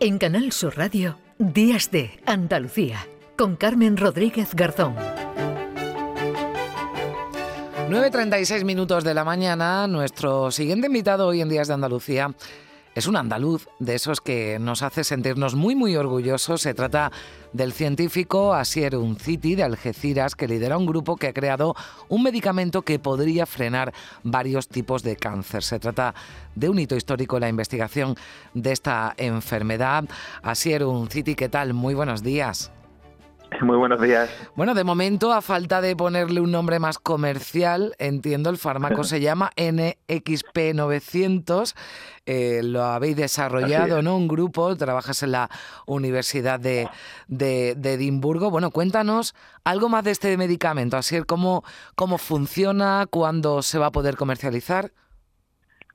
En Canal Sur Radio, Días de Andalucía, con Carmen Rodríguez Garzón. 9.36 minutos de la mañana, nuestro siguiente invitado hoy en Días de Andalucía es un andaluz de esos que nos hace sentirnos muy muy orgullosos. Se trata del científico Asier Unciti de Algeciras que lidera un grupo que ha creado un medicamento que podría frenar varios tipos de cáncer. Se trata de un hito histórico en la investigación de esta enfermedad. Asier Unciti, ¿qué tal? Muy buenos días. Muy buenos días. Bueno, de momento, a falta de ponerle un nombre más comercial, entiendo, el fármaco se llama NXP900. Eh, lo habéis desarrollado, ¿no? Un grupo, trabajas en la Universidad de, de, Edimburgo. Bueno, cuéntanos algo más de este medicamento, así cómo, cómo funciona, cuándo se va a poder comercializar.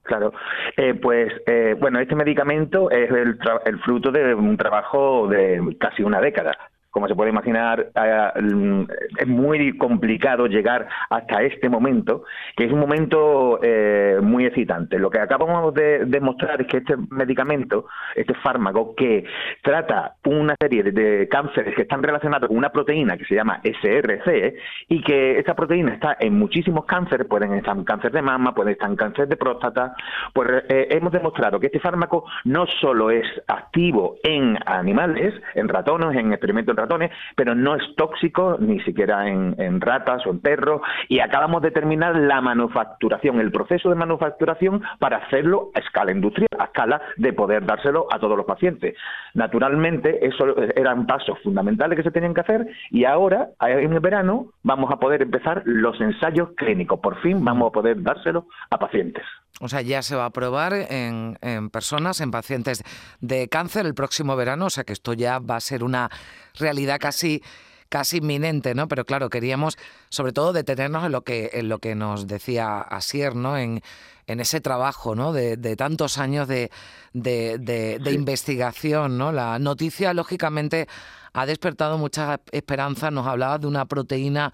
Claro, eh, pues eh, bueno, este medicamento es el, el, fruto de un trabajo de casi una década como se puede imaginar, eh, es muy complicado llegar hasta este momento, que es un momento eh, muy excitante. Lo que acabamos de demostrar es que este medicamento, este fármaco, que trata una serie de, cánceres que están relacionados con una proteína que se llama SRC, y que esta proteína está en muchísimos cánceres, pueden estar en cáncer de mama, pueden estar en cáncer de próstata, pues eh, hemos demostrado que este fármaco no solo es activo en animales, en ratones, en experimentos ratones, pero no es tóxico ni siquiera en, ratas o en perros, y acabamos de terminar la manufacturación, el proceso de manufacturación para hacerlo a escala industrial, a escala de poder dárselo a todos los pacientes. Naturalmente, eso eran pasos fundamentales que se tenían que hacer, y ahora, en el verano, vamos a poder empezar los ensayos clínicos. Por fin vamos a poder dárselo a pacientes. O sea, ya se va a probar en, personas, en pacientes de cáncer el próximo verano, o sea que esto ya va a ser una realidad casi casi inminente, ¿no? Pero claro, queríamos sobre todo detenernos en lo que, en lo que nos decía Asier, ¿no? En, en ese trabajo, ¿no? De, tantos años de, de, investigación, ¿no? La noticia, lógicamente, ha despertado mucha esperanza. Nos hablaba de una proteína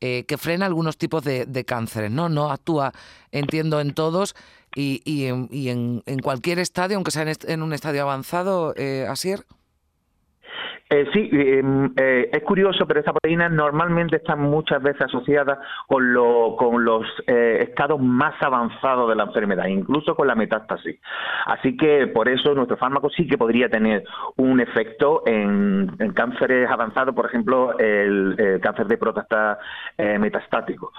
eh, que frena algunos tipos de, cánceres, ¿no? No actúa, entiendo, en todos y, y, en, y en, cualquier estadio, aunque sea en, un estadio avanzado, eh, Asier. Eh, sí, em, eh, es curioso, pero esta proteína normalmente está muchas veces asociada con, con los eh, estados más avanzados de la enfermedad, incluso con la metástasis. Así que por eso nuestro fármaco sí que podría tener un efecto en, cánceres avanzados, por ejemplo, el, cáncer de próstata metastático.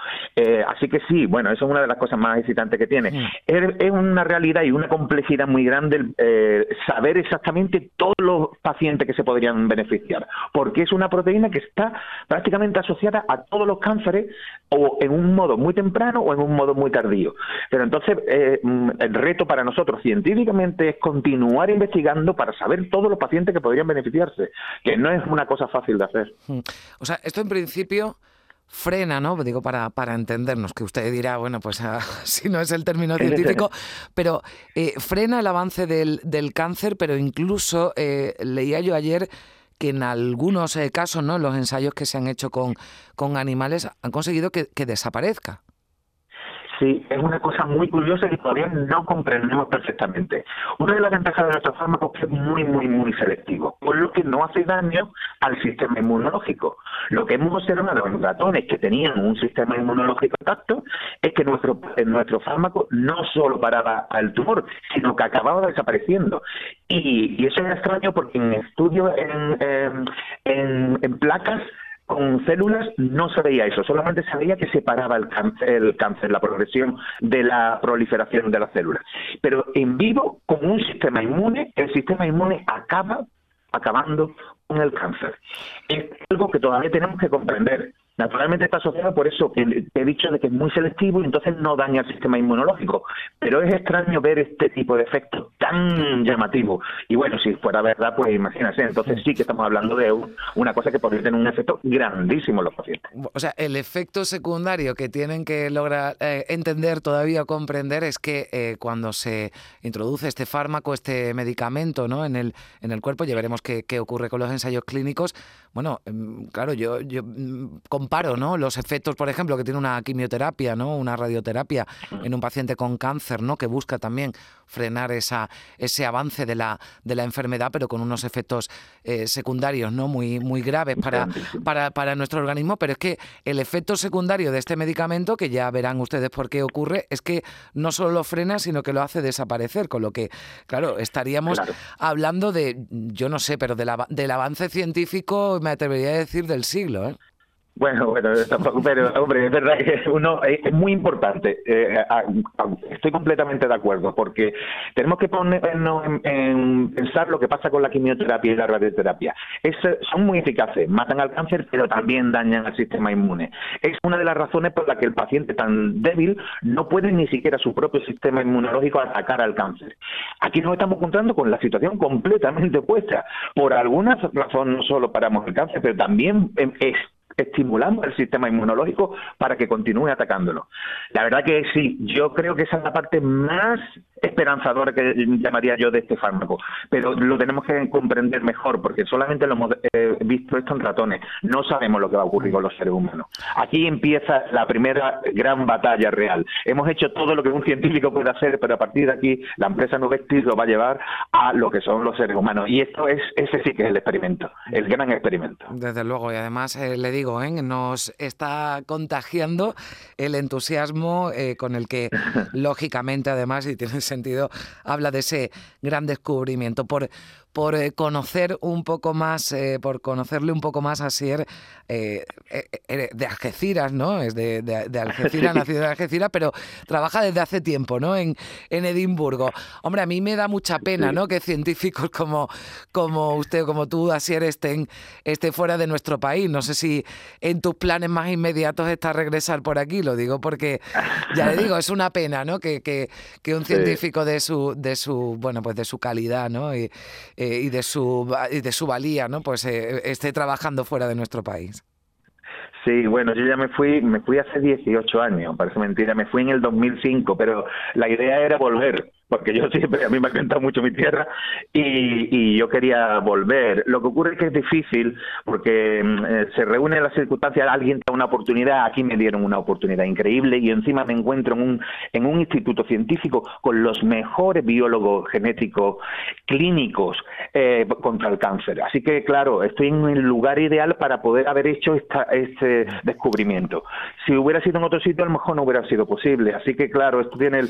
así que sí, bueno, eso es una de las cosas más excitantes que tiene. Es, es, una realidad y una complejidad muy grande saber exactamente todos los pacientes que se podrían ver beneficiar, porque es una proteína que está prácticamente asociada a todos los cánceres o en un modo muy temprano o en un modo muy tardío. Pero entonces eh, mm, el reto para nosotros científicamente es continuar investigando para saber todos los pacientes que podrían beneficiarse, que no es una cosa fácil de hacer. Hmm. O sea, esto en principio frena, ¿no? Digo, para, para entendernos, que usted dirá, bueno, pues ah, si no es el término científico, pero eh, frena el avance del, del cáncer, pero incluso eh, leía yo ayer que en algunos eh, casos, ¿no? los ensayos que se han hecho con, con animales han conseguido que, que desaparezca. Sí, es una cosa muy curiosa que todavía no comprendemos perfectamente. Una de las ventajas de nuestro fármaco es que es muy, muy, muy selectivo, por lo que no hace daño al sistema inmunológico. Lo que hemos observado en ratones que tenían un sistema inmunológico intacto es que nuestro, nuestro fármaco no solo paraba al tumor, sino que acababa desapareciendo. Y, eso es extraño porque en estudios en, en, en placas con células no se veía eso, solamente se veía que se paraba el cáncer, el cáncer, la progresión de la proliferación de las células. Pero en vivo, con un sistema inmune, el sistema inmune acaba acabando con el cáncer. Es algo que todavía tenemos que comprender. Naturalmente está asociado por eso que he dicho de que es muy selectivo y entonces no daña el sistema inmunológico. Pero es extraño ver este tipo de efecto tan llamativo. Y bueno, si fuera verdad, pues imagínense, entonces sí que estamos hablando de una cosa que podría tener un efecto grandísimo en los pacientes. O sea, el efecto secundario que tienen que lograr eh, entender todavía o comprender es que eh, cuando se introduce este fármaco, este medicamento ¿no? en, el, en el cuerpo, ya veremos qué, qué ocurre con los ensayos clínicos. Bueno, em, claro, yo, yo mm, comparo ¿no? los efectos, por ejemplo, que tiene una quimioterapia, ¿no? una radioterapia en un paciente con cáncer, ¿no? que busca también frenar esa, ese avance de la, de la enfermedad, pero con unos efectos eh, secundarios no muy, muy graves para, para, para nuestro organismo. Pero es que el efecto secundario de este medicamento, que ya verán ustedes por qué ocurre, es que no solo lo frena, sino que lo hace desaparecer, con lo que, claro, estaríamos hablando de, yo no sé, pero de la, del avance científico, me atrevería a decir, del siglo. ¿eh? Bueno, bueno, pero hombre, es verdad que uno es muy importante. Eh, estoy completamente de acuerdo, porque tenemos que ponernos en, pensar lo que pasa con la quimioterapia y la radioterapia. Es, son muy eficaces, matan al cáncer, pero también dañan al sistema inmune. Es una de las razones por las que el paciente tan débil no puede ni siquiera su propio sistema inmunológico atacar al cáncer. Aquí nos estamos encontrando con la situación completamente opuesta. Por alguna razón no solo paramos el cáncer, pero también es estimulamos el sistema inmunológico para que continúe atacándolo. La verdad que sí, yo creo que esa es la parte más esperanzadora que llamaría yo de este fármaco, pero lo tenemos que comprender mejor porque solamente lo hemos eh, visto esto en ratones, no sabemos lo que va a ocurrir con los seres humanos. Aquí empieza la primera gran batalla real. Hemos hecho todo lo que un científico puede hacer, pero a partir de aquí la empresa Nuvestis lo va a llevar a lo que son los seres humanos y esto es ese sí que es el experimento, el gran experimento. Desde luego y además eh, le digo ¿eh? nos está contagiando el entusiasmo eh, con el que, lógicamente, además, y tiene sentido, habla de ese gran descubrimiento. Por, por eh, conocer un poco más, eh, por conocerle un poco más a Sier eh, de Algeciras, ¿no? Es de, de, Algeciras, nacido en Algeciras, pero trabaja desde hace tiempo, ¿no? En, en Edimburgo. Hombre, a mí me da mucha pena, ¿no? Que científicos como, como usted, como tú, Asier, estén, esté fuera de nuestro país. No sé si en tus planes más inmediatos está regresar por aquí, lo digo porque, ya le digo, es una pena, ¿no? Que, que, que un científico de su, de su, bueno, pues de su calidad, ¿no? Y, eh, y, de su, y de su valía, ¿no? Pues eh, esté trabajando fuera de nuestro país. Sí, bueno, yo ya me fui, me fui hace 18 años, parece mentira, me fui en el 2005, pero la idea era volver porque yo siempre, a mí me ha encantado mucho mi tierra y, y, yo quería volver. Lo que ocurre es que es difícil porque mm, eh, se reúnen las circunstancias, alguien da una oportunidad, aquí me dieron una oportunidad increíble y encima me encuentro en un, en un instituto científico con los mejores biólogos genéticos clínicos eh, contra el cáncer. Así que, claro, estoy en el lugar ideal para poder haber hecho esta, este descubrimiento. Si hubiera sido en otro sitio, a lo mejor no hubiera sido posible. Así que, claro, esto tiene el,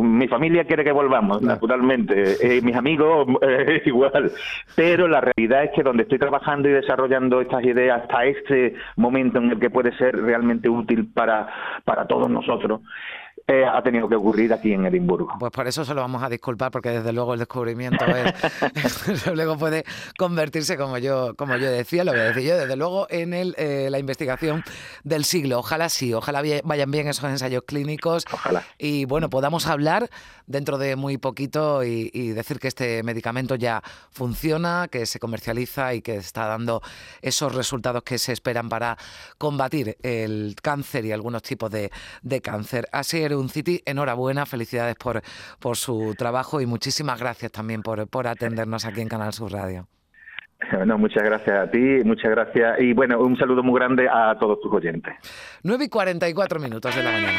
mi familia quiere que volvamos, naturalmente. Eh, mis amigos, eh, igual. Pero la realidad es que donde estoy trabajando y desarrollando estas ideas hasta este momento en el que puede ser realmente útil para, para todos nosotros, eh, ha tenido que ocurrir aquí en Edimburgo. Pues por eso se lo vamos a disculpar, porque desde luego el descubrimiento luego puede convertirse, como yo, como yo decía, lo voy a decir yo, desde luego en el, eh, la investigación del siglo. Ojalá sí, ojalá vayan bien esos ensayos clínicos. Ojalá. Y bueno, podamos hablar dentro de muy poquito y, y decir que este medicamento ya funciona, que se comercializa y que está dando esos resultados que se esperan para combatir el cáncer y algunos tipos de, de cáncer. Así un City, enhorabuena, felicidades por, por su trabajo y muchísimas gracias también por, por atendernos aquí en Canal Sur Radio. Bueno, muchas gracias a ti, muchas gracias y bueno, un saludo muy grande a todos tus oyentes. 9 y 44 minutos de la mañana.